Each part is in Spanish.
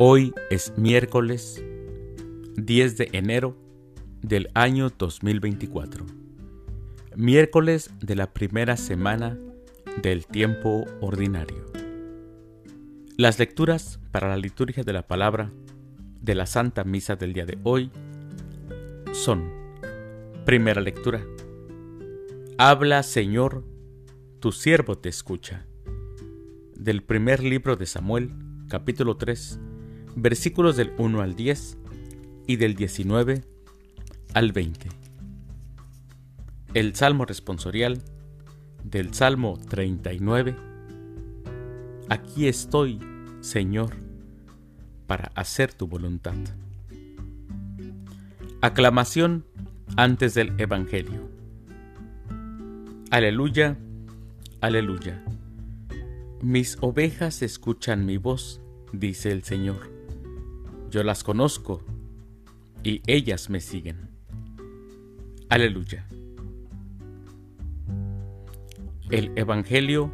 Hoy es miércoles 10 de enero del año 2024, miércoles de la primera semana del tiempo ordinario. Las lecturas para la liturgia de la palabra de la Santa Misa del día de hoy son, primera lectura, Habla Señor, tu siervo te escucha, del primer libro de Samuel, capítulo 3, versículos del 1 al 10 y del 19 al 20. El Salmo responsorial del Salmo 39. Aquí estoy, Señor, para hacer tu voluntad. Aclamación antes del Evangelio. Aleluya, aleluya. Mis ovejas escuchan mi voz, dice el Señor yo las conozco y ellas me siguen. Aleluya. El Evangelio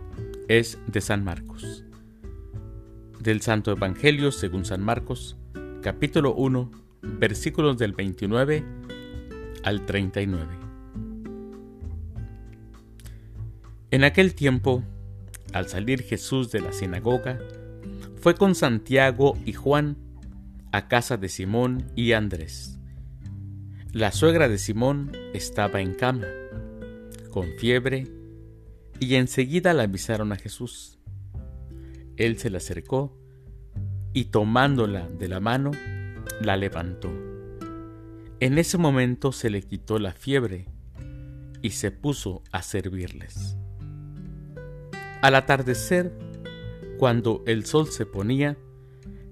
es de San Marcos. Del Santo Evangelio según San Marcos, capítulo 1, versículos del 29 al 39. En aquel tiempo, al salir Jesús de la sinagoga, fue con Santiago y Juan a casa de Simón y Andrés. La suegra de Simón estaba en cama, con fiebre, y enseguida la avisaron a Jesús. Él se la acercó y tomándola de la mano, la levantó. En ese momento se le quitó la fiebre y se puso a servirles. Al atardecer, cuando el sol se ponía,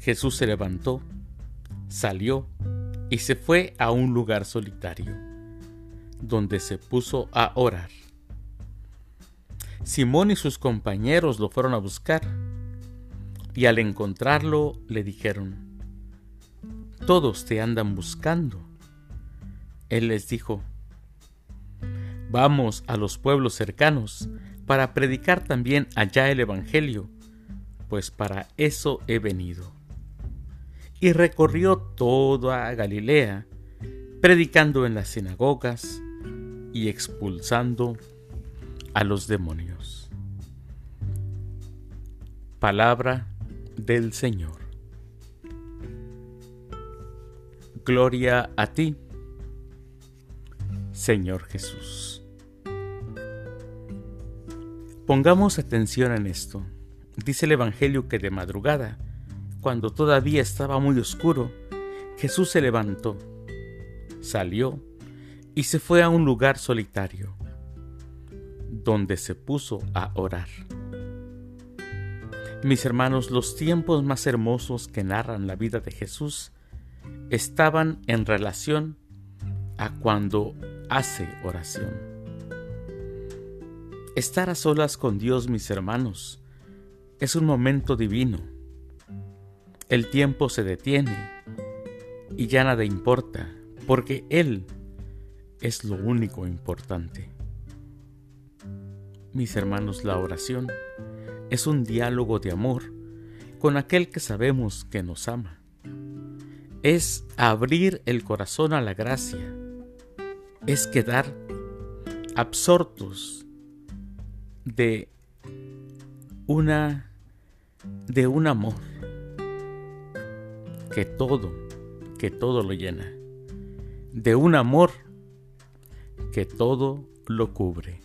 Jesús se levantó, salió y se fue a un lugar solitario, donde se puso a orar. Simón y sus compañeros lo fueron a buscar, y al encontrarlo le dijeron, Todos te andan buscando. Él les dijo, Vamos a los pueblos cercanos para predicar también allá el Evangelio, pues para eso he venido y recorrió toda Galilea, predicando en las sinagogas y expulsando a los demonios. Palabra del Señor. Gloria a ti, Señor Jesús. Pongamos atención en esto. Dice el Evangelio que de madrugada, cuando todavía estaba muy oscuro, Jesús se levantó, salió y se fue a un lugar solitario, donde se puso a orar. Mis hermanos, los tiempos más hermosos que narran la vida de Jesús estaban en relación a cuando hace oración. Estar a solas con Dios, mis hermanos, es un momento divino el tiempo se detiene y ya nada importa, porque Él es lo único importante. Mis hermanos, la oración es un diálogo de amor con aquel que sabemos que nos ama. Es abrir el corazón a la gracia. Es quedar absortos de una de un amor que todo, que todo lo llena, de un amor que todo lo cubre.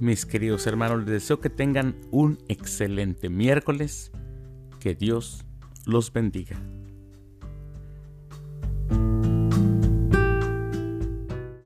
Mis queridos hermanos, les deseo que tengan un excelente miércoles, que Dios los bendiga.